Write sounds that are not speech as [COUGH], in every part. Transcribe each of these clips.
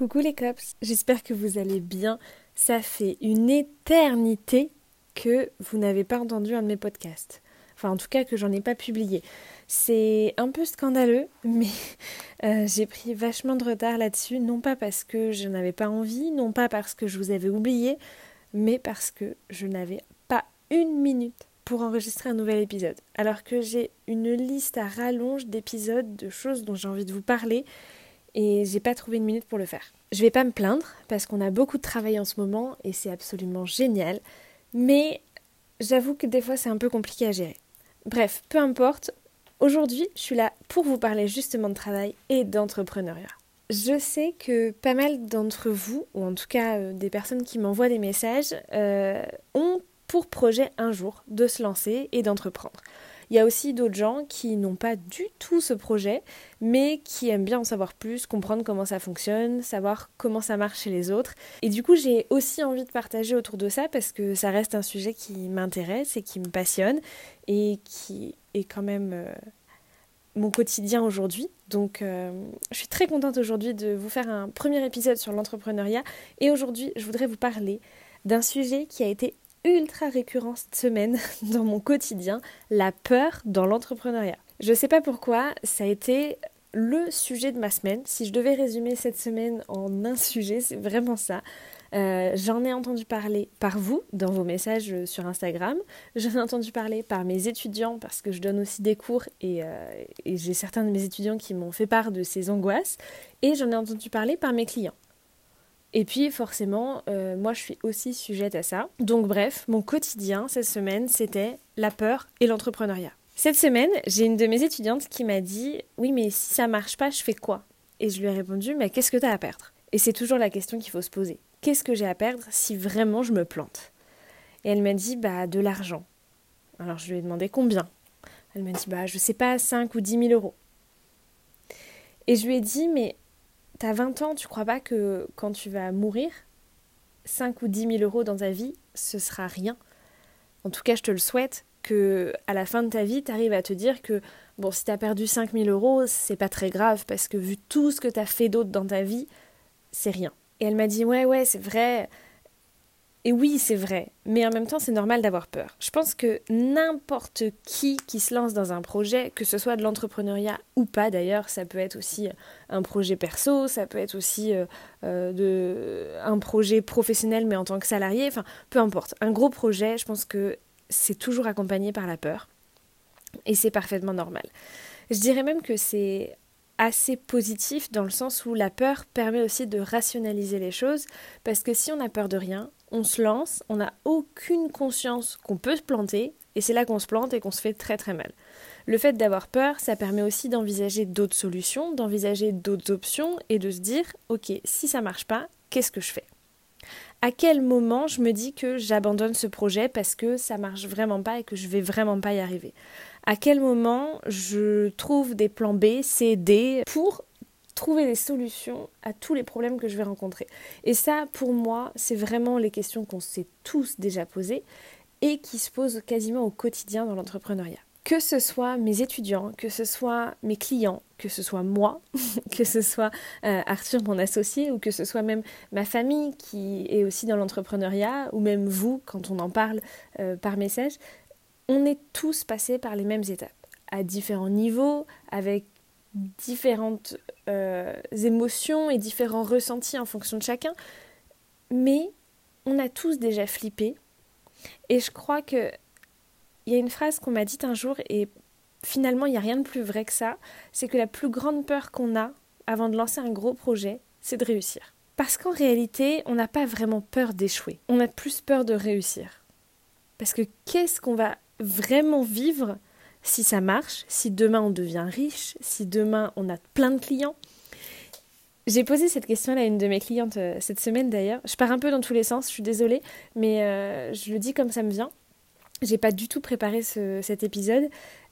Coucou les cops, j'espère que vous allez bien. Ça fait une éternité que vous n'avez pas entendu un de mes podcasts. Enfin, en tout cas, que j'en ai pas publié. C'est un peu scandaleux, [LAUGHS] mais euh, j'ai pris vachement de retard là-dessus. Non pas parce que je n'avais pas envie, non pas parce que je vous avais oublié, mais parce que je n'avais pas une minute pour enregistrer un nouvel épisode. Alors que j'ai une liste à rallonge d'épisodes, de choses dont j'ai envie de vous parler et j'ai pas trouvé une minute pour le faire. Je vais pas me plaindre parce qu'on a beaucoup de travail en ce moment et c'est absolument génial, mais j'avoue que des fois c'est un peu compliqué à gérer. Bref, peu importe, aujourd'hui je suis là pour vous parler justement de travail et d'entrepreneuriat. Je sais que pas mal d'entre vous, ou en tout cas euh, des personnes qui m'envoient des messages, euh, ont pour projet un jour de se lancer et d'entreprendre. Il y a aussi d'autres gens qui n'ont pas du tout ce projet, mais qui aiment bien en savoir plus, comprendre comment ça fonctionne, savoir comment ça marche chez les autres. Et du coup, j'ai aussi envie de partager autour de ça parce que ça reste un sujet qui m'intéresse et qui me passionne et qui est quand même euh, mon quotidien aujourd'hui. Donc, euh, je suis très contente aujourd'hui de vous faire un premier épisode sur l'entrepreneuriat. Et aujourd'hui, je voudrais vous parler d'un sujet qui a été ultra récurrent cette semaine [LAUGHS] dans mon quotidien, la peur dans l'entrepreneuriat. Je ne sais pas pourquoi, ça a été le sujet de ma semaine. Si je devais résumer cette semaine en un sujet, c'est vraiment ça. Euh, j'en ai entendu parler par vous dans vos messages sur Instagram. J'en ai entendu parler par mes étudiants parce que je donne aussi des cours et, euh, et j'ai certains de mes étudiants qui m'ont fait part de ces angoisses. Et j'en ai entendu parler par mes clients. Et puis forcément, euh, moi je suis aussi sujette à ça. Donc bref, mon quotidien cette semaine, c'était la peur et l'entrepreneuriat. Cette semaine, j'ai une de mes étudiantes qui m'a dit "Oui, mais si ça marche pas, je fais quoi? Et je lui ai répondu "Mais qu'est-ce que tu as à perdre? Et c'est toujours la question qu'il faut se poser. Qu'est-ce que j'ai à perdre si vraiment je me plante? Et elle m'a dit "Bah de l'argent." Alors je lui ai demandé combien Elle m'a dit "Bah je sais pas, 5 ou 10 000 euros." Et je lui ai dit "Mais T'as 20 ans, tu crois pas que quand tu vas mourir, 5 ou 10 000 euros dans ta vie, ce sera rien En tout cas, je te le souhaite, que à la fin de ta vie, tu arrives à te dire que, bon, si t'as perdu 5 000 euros, c'est pas très grave, parce que vu tout ce que t'as fait d'autre dans ta vie, c'est rien. Et elle m'a dit, ouais, ouais, c'est vrai, et oui, c'est vrai, mais en même temps, c'est normal d'avoir peur. Je pense que n'importe qui qui se lance dans un projet, que ce soit de l'entrepreneuriat ou pas d'ailleurs, ça peut être aussi un projet perso, ça peut être aussi euh, euh, un projet professionnel mais en tant que salarié, enfin peu importe. Un gros projet, je pense que c'est toujours accompagné par la peur et c'est parfaitement normal. Je dirais même que c'est assez positif dans le sens où la peur permet aussi de rationaliser les choses parce que si on a peur de rien, on se lance, on n'a aucune conscience qu'on peut se planter, et c'est là qu'on se plante et qu'on se fait très très mal. Le fait d'avoir peur, ça permet aussi d'envisager d'autres solutions, d'envisager d'autres options et de se dire, ok, si ça marche pas, qu'est-ce que je fais? À quel moment je me dis que j'abandonne ce projet parce que ça marche vraiment pas et que je vais vraiment pas y arriver? À quel moment je trouve des plans B, C, D pour trouver des solutions à tous les problèmes que je vais rencontrer. Et ça, pour moi, c'est vraiment les questions qu'on s'est tous déjà posées et qui se posent quasiment au quotidien dans l'entrepreneuriat. Que ce soit mes étudiants, que ce soit mes clients, que ce soit moi, [LAUGHS] que ce soit euh, Arthur, mon associé, ou que ce soit même ma famille qui est aussi dans l'entrepreneuriat, ou même vous, quand on en parle euh, par message, on est tous passés par les mêmes étapes, à différents niveaux, avec différentes euh, émotions et différents ressentis en fonction de chacun, mais on a tous déjà flippé. Et je crois que il y a une phrase qu'on m'a dite un jour et finalement il n'y a rien de plus vrai que ça, c'est que la plus grande peur qu'on a avant de lancer un gros projet, c'est de réussir. Parce qu'en réalité, on n'a pas vraiment peur d'échouer, on a plus peur de réussir. Parce que qu'est-ce qu'on va vraiment vivre si ça marche, si demain on devient riche, si demain on a plein de clients. J'ai posé cette question-là à une de mes clientes euh, cette semaine d'ailleurs. Je pars un peu dans tous les sens, je suis désolée, mais euh, je le dis comme ça me vient. J'ai pas du tout préparé cet épisode.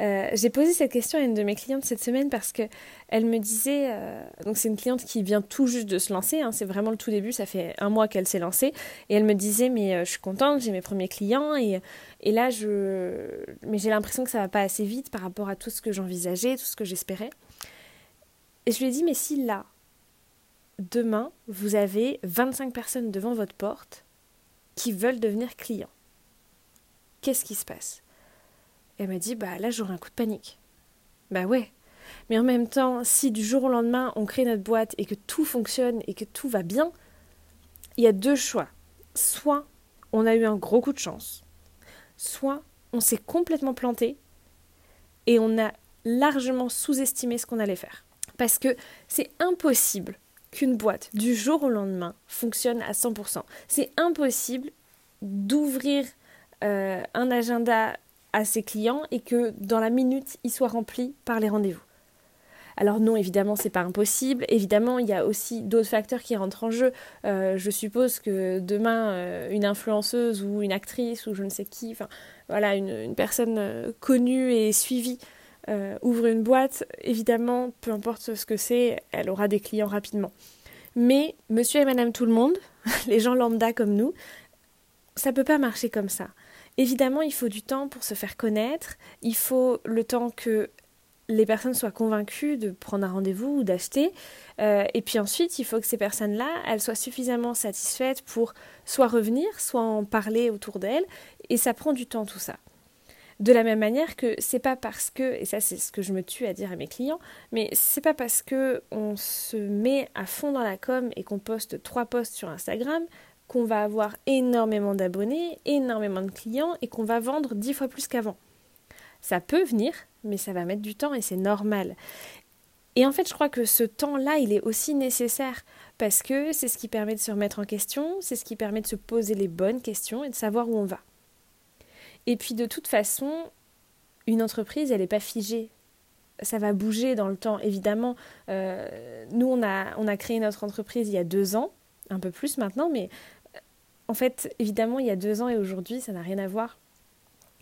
Euh, j'ai posé cette question à une de mes clientes cette semaine parce que elle me disait, euh, donc c'est une cliente qui vient tout juste de se lancer, hein, c'est vraiment le tout début, ça fait un mois qu'elle s'est lancée, et elle me disait mais euh, je suis contente, j'ai mes premiers clients et, et là je, mais j'ai l'impression que ça va pas assez vite par rapport à tout ce que j'envisageais, tout ce que j'espérais. Et je lui ai dit mais si là, demain, vous avez 25 personnes devant votre porte qui veulent devenir clients. Qu'est-ce qui se passe? Elle m'a dit, bah là j'aurai un coup de panique. Bah ouais. Mais en même temps, si du jour au lendemain on crée notre boîte et que tout fonctionne et que tout va bien, il y a deux choix. Soit on a eu un gros coup de chance, soit on s'est complètement planté et on a largement sous-estimé ce qu'on allait faire. Parce que c'est impossible qu'une boîte du jour au lendemain fonctionne à 100%. C'est impossible d'ouvrir euh, un agenda à ses clients et que dans la minute, il soit rempli par les rendez-vous. Alors non, évidemment, c'est pas impossible. Évidemment, il y a aussi d'autres facteurs qui rentrent en jeu. Euh, je suppose que demain, euh, une influenceuse ou une actrice ou je ne sais qui, enfin voilà, une, personne connue et suivie ouvre une boîte, évidemment, peu importe ce que c'est, elle aura des clients rapidement. Mais monsieur et madame tout le monde, [LAUGHS] les gens lambda comme nous, ça peut pas marcher comme ça. Évidemment, il faut du temps pour se faire connaître, il faut le temps que les personnes soient convaincues de prendre un rendez-vous ou d'acheter. Euh, et puis ensuite, il faut que ces personnes-là, elles soient suffisamment satisfaites pour soit revenir, soit en parler autour d'elles. Et ça prend du temps tout ça. De la même manière que c'est pas parce que, et ça c'est ce que je me tue à dire à mes clients, mais c'est pas parce que on se met à fond dans la com et qu'on poste trois posts sur Instagram qu'on va avoir énormément d'abonnés, énormément de clients et qu'on va vendre dix fois plus qu'avant. Ça peut venir, mais ça va mettre du temps et c'est normal. Et en fait, je crois que ce temps-là, il est aussi nécessaire parce que c'est ce qui permet de se remettre en question, c'est ce qui permet de se poser les bonnes questions et de savoir où on va. Et puis de toute façon, une entreprise, elle n'est pas figée. Ça va bouger dans le temps, évidemment. Euh, nous, on a, on a créé notre entreprise il y a deux ans, un peu plus maintenant, mais euh, en fait, évidemment, il y a deux ans et aujourd'hui, ça n'a rien à voir.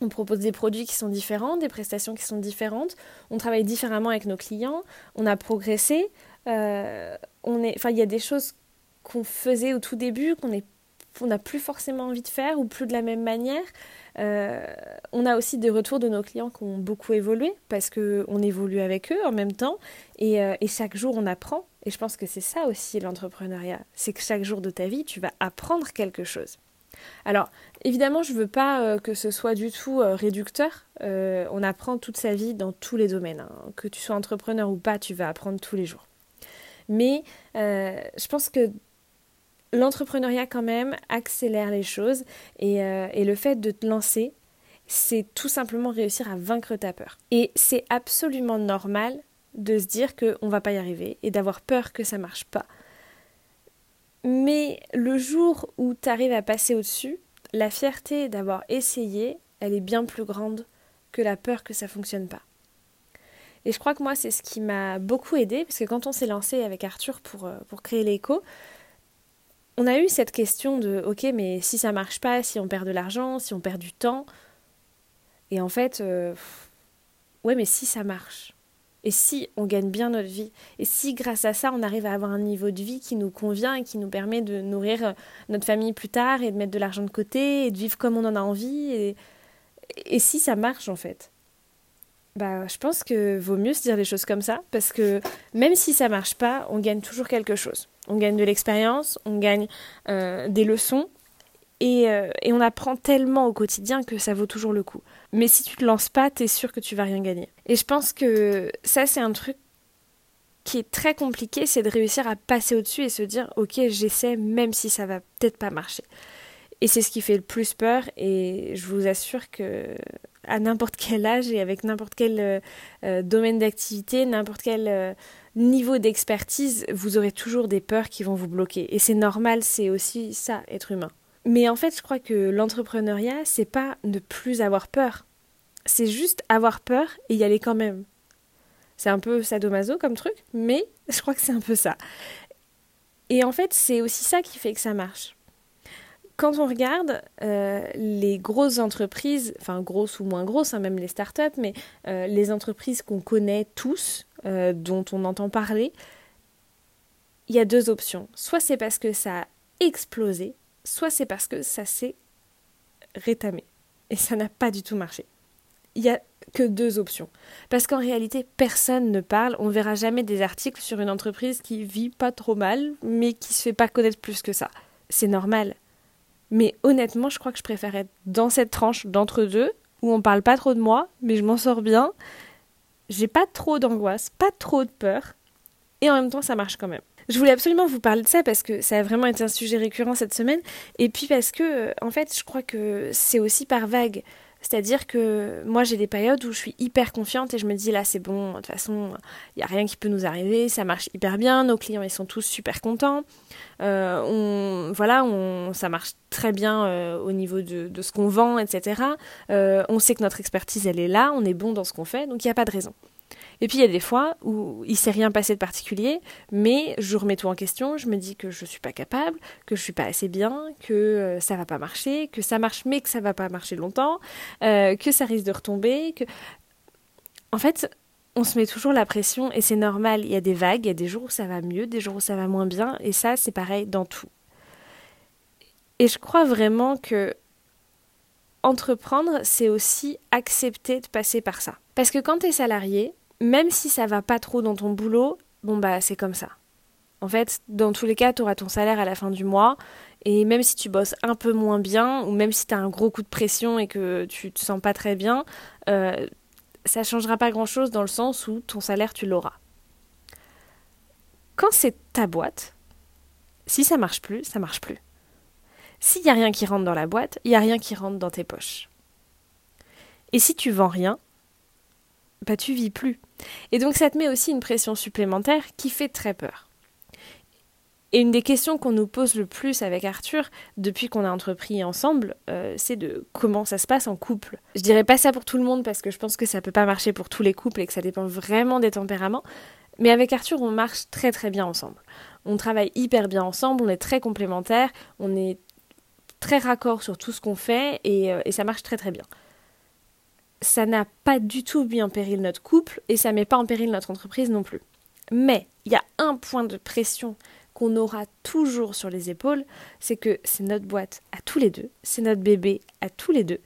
On propose des produits qui sont différents, des prestations qui sont différentes. On travaille différemment avec nos clients. On a progressé. Euh, on est, il y a des choses qu'on faisait au tout début qu'on n'a plus forcément envie de faire ou plus de la même manière. Euh, on a aussi des retours de nos clients qui ont beaucoup évolué parce qu'on évolue avec eux en même temps et, chaque jour on apprend. Et je pense que c'est ça aussi l'entrepreneuriat, c'est que chaque jour de ta vie tu vas apprendre quelque chose. Alors évidemment je ne veux pas euh, que ce soit du tout réducteur. on apprend toute sa vie dans tous les domaines. Hein. Que tu sois entrepreneur ou pas, tu vas apprendre tous les jours. Mais je pense que l'entrepreneuriat quand même accélère les choses euh, et, le fait de te lancer, c'est tout simplement réussir à vaincre ta peur. Et c'est absolument normal de se dire qu'on va pas y arriver et d'avoir peur que ça marche pas. Mais le jour où tu arrives à passer au-dessus, la fierté d'avoir essayé, elle est bien plus grande que la peur que ça fonctionne pas. Et je crois que moi, c'est ce qui m'a beaucoup aidé, parce que quand on s'est lancé avec Arthur pour, euh, pour créer l'écho, on a eu cette question de ok mais si ça marche pas, si on perd de l'argent, si on perd du temps, et en fait euh, ouais mais si ça marche, et si on gagne bien notre vie, et si grâce à ça on arrive à avoir un niveau de vie qui nous convient et qui nous permet de nourrir euh, notre famille plus tard et de mettre de l'argent de côté et de vivre comme on en a envie, et, si ça marche en fait? Bah, je pense que vaut mieux se dire les choses comme ça parce que même si ça marche pas, on gagne toujours quelque chose. On gagne de l'expérience, on gagne euh, des leçons euh, et, on apprend tellement au quotidien que ça vaut toujours le coup. Mais si tu te lances pas, tu es sûr que tu vas rien gagner. Et je pense que ça, c'est un truc qui est très compliqué, c'est de réussir à passer au-dessus et se dire ok, j'essaie même si ça va peut-être pas marcher. Et c'est ce qui fait le plus peur et je vous assure que à n'importe quel âge et avec n'importe quel euh, domaine d'activité, n'importe quel niveau d'expertise, vous aurez toujours des peurs qui vont vous bloquer. Et c'est normal, c'est aussi ça, être humain. Mais en fait, je crois que l'entrepreneuriat, c'est pas ne plus avoir peur. C'est juste avoir peur et y aller quand même. C'est un peu sadomaso comme truc, mais [LAUGHS] je crois que c'est un peu ça. Et en fait, c'est aussi ça qui fait que ça marche quand on regarde euh, les grosses entreprises, enfin grosses ou moins grosses, hein, même les startups, mais euh, les entreprises qu'on connaît tous, euh, dont on entend parler, il y a deux options. Soit c'est parce que ça a explosé, soit c'est parce que ça s'est rétamé. Et ça n'a pas du tout marché. il y a que deux options. Parce qu'en réalité, personne ne parle. On ne verra jamais des articles sur une entreprise qui vit pas trop mal, mais qui se fait pas connaître plus que ça. C'est normal. Mais honnêtement, je crois que je préfère être dans cette tranche d'entre deux, où on parle pas trop de moi, mais je m'en sors bien. J'ai pas trop d'angoisse, pas trop de peur, et en même temps, ça marche quand même. Je voulais absolument vous parler de ça parce que ça a vraiment été un sujet récurrent cette semaine, et puis parce que, euh, en fait, je crois que c'est aussi par vague. C'est-à-dire que moi j'ai des périodes où je suis hyper confiante et je me dis là c'est bon, de toute façon il n'y a rien qui peut nous arriver, ça marche hyper bien, nos clients ils sont tous super contents, euh, voilà, ça marche très bien euh, au niveau de, ce qu'on vend, etc. On sait que notre expertise elle est là, on est bon dans ce qu'on fait, donc il n'y a pas de raison. Et puis il y a des fois où il s'est rien passé de particulier, mais je remets tout en question, je me dis que je suis pas capable, que je suis pas assez bien, que euh, ça va pas marcher, que ça marche mais que ça va pas marcher longtemps, euh, que ça risque de retomber, que en fait, on se met toujours la pression et c'est normal, il y a des vagues, il y a des jours où ça va mieux, des jours où ça va moins bien et ça c'est pareil dans tout. Et je crois vraiment que entreprendre, c'est aussi accepter de passer par ça. Parce que quand tu es salarié, même si ça va pas trop dans ton boulot, bon bah c'est comme ça. En fait, dans tous les cas, tu auras ton salaire à la fin du mois. Et même si tu bosses un peu moins bien, ou même si tu as un gros coup de pression et que tu te sens pas très bien, euh, ça changera pas grand chose dans le sens où ton salaire, tu l'auras. Quand c'est ta boîte, si ça marche plus, ça marche plus. S'il n'y a rien qui rentre dans la boîte, il n'y a rien qui rentre dans tes poches. Et si tu vends rien, bah tu vis plus. Et donc ça te met aussi une pression supplémentaire qui fait très peur. Et une des questions qu'on nous pose le plus avec Arthur depuis qu'on a entrepris ensemble, euh, c'est de comment ça se passe en couple. Je dirais pas ça pour tout le monde parce que je pense que ça peut pas marcher pour tous les couples et que ça dépend vraiment des tempéraments. Mais avec Arthur, on marche très très bien ensemble. On travaille hyper bien ensemble, on est très complémentaires, on est très raccord sur tout ce qu'on fait et, euh, et ça marche très très bien ça n'a pas du tout mis en péril notre couple et ça met pas en péril notre entreprise non plus. Mais il y a un point de pression qu'on aura toujours sur les épaules, c'est que c'est notre boîte à tous les deux, c'est notre bébé à tous les deux,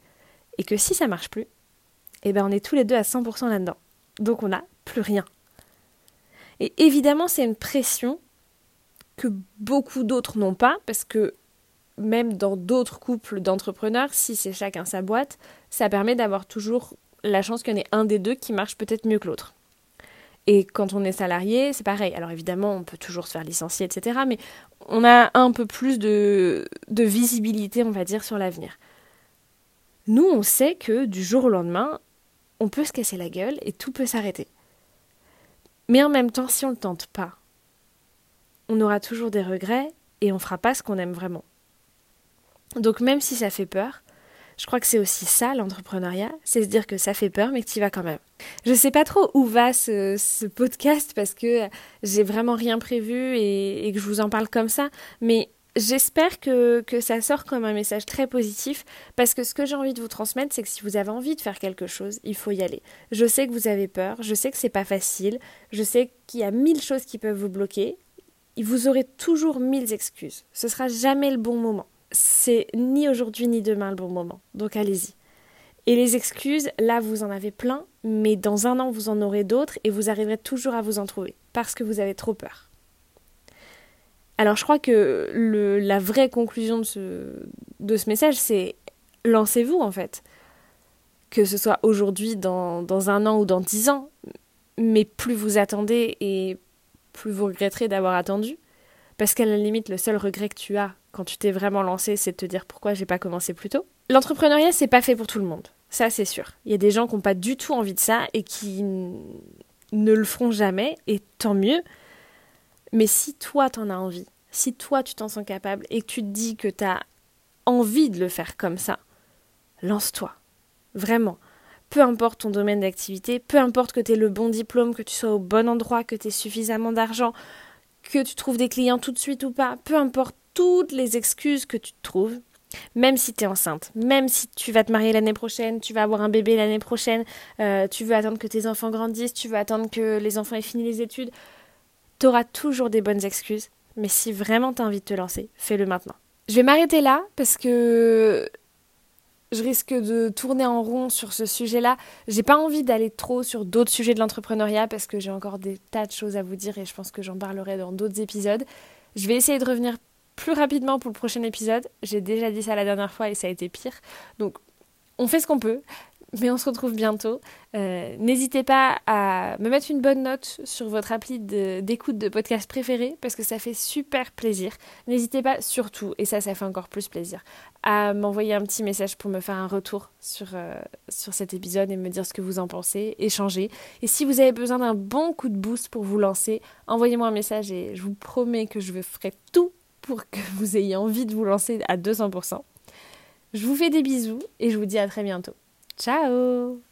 et que si ça marche plus, eh ben on est tous les deux à 100% là-dedans. Donc on n'a plus rien. Et évidemment, c'est une pression que beaucoup d'autres n'ont pas, parce que même dans d'autres couples d'entrepreneurs, si c'est chacun sa boîte, ça permet d'avoir toujours la chance qu'il y en ait un des deux qui marche peut-être mieux que l'autre. Et quand on est salarié, c'est pareil. Alors évidemment, on peut toujours se faire licencier, etc. Mais on a un peu plus de, de visibilité, on va dire, sur l'avenir. Nous, on sait que du jour au lendemain, on peut se casser la gueule et tout peut s'arrêter. Mais en même temps, si on ne le tente pas, on aura toujours des regrets et on fera pas ce qu'on aime vraiment. Donc même si ça fait peur, je crois que c'est aussi ça l'entrepreneuriat, c'est se dire que ça fait peur mais que tu vas quand même. Je sais pas trop où va ce, podcast parce que j'ai vraiment rien prévu et, que je vous en parle comme ça, mais j'espère que, que ça sort comme un message très positif parce que ce que j'ai envie de vous transmettre, c'est que si vous avez envie de faire quelque chose, il faut y aller. Je sais que vous avez peur, je sais que c'est pas facile, je sais qu'il y a mille choses qui peuvent vous bloquer, vous aurez toujours mille excuses. Ce sera jamais le bon moment c'est ni aujourd'hui ni demain le bon moment. Donc allez-y. Et les excuses, là vous en avez plein, mais dans un an vous en aurez d'autres et vous arriverez toujours à vous en trouver parce que vous avez trop peur. Alors je crois que la vraie conclusion de ce, message, c'est lancez-vous en fait. Que ce soit aujourd'hui, dans, dans un an ou dans dix ans, mais plus vous attendez et plus vous regretterez d'avoir attendu. Parce qu'à la limite, le seul regret que tu as quand tu t'es vraiment lancé, c'est de te dire pourquoi j'ai pas commencé plus tôt. L'entrepreneuriat, c'est pas fait pour tout le monde. Ça, c'est sûr. Il y a des gens qui n'ont pas du tout envie de ça et qui ne le feront jamais, et tant mieux. Mais si toi, t'en as envie, si toi, tu t'en sens capable et que tu te dis que t'as envie de le faire comme ça, lance-toi. Vraiment. Peu importe ton domaine d'activité, peu importe que tu aies le bon diplôme, que tu sois au bon endroit, que tu aies suffisamment d'argent, que tu trouves des clients tout de suite ou pas, peu importe toutes les excuses que tu te trouves, même si tu es enceinte, même si tu vas te marier l'année prochaine, tu vas avoir un bébé l'année prochaine, euh, tu veux attendre que tes enfants grandissent, tu veux attendre que les enfants aient fini les études, tu auras toujours des bonnes excuses. Mais si vraiment tu as envie de te lancer, fais-le maintenant. Je vais m'arrêter là parce que je risque de tourner en rond sur ce sujet-là. J'ai pas envie d'aller trop sur d'autres sujets de l'entrepreneuriat parce que j'ai encore des tas de choses à vous dire et je pense que j'en parlerai dans d'autres épisodes. Je vais essayer de revenir plus rapidement pour le prochain épisode. J'ai déjà dit ça la dernière fois et ça a été pire. Donc on fait ce qu'on peut mais on se retrouve bientôt. Euh, n'hésitez pas à me mettre une bonne note sur votre appli d'écoute de, podcast préféré parce que ça fait super plaisir. N'hésitez pas surtout, et ça, ça fait encore plus plaisir, à m'envoyer un petit message pour me faire un retour sur, euh, sur cet épisode et me dire ce que vous en pensez, échanger. Et si vous avez besoin d'un bon coup de boost pour vous lancer, envoyez-moi un message et je vous promets que je ferai tout pour que [LAUGHS] vous ayez envie de vous lancer à 200%. Je vous fais des bisous et je vous dis à très bientôt. Ciao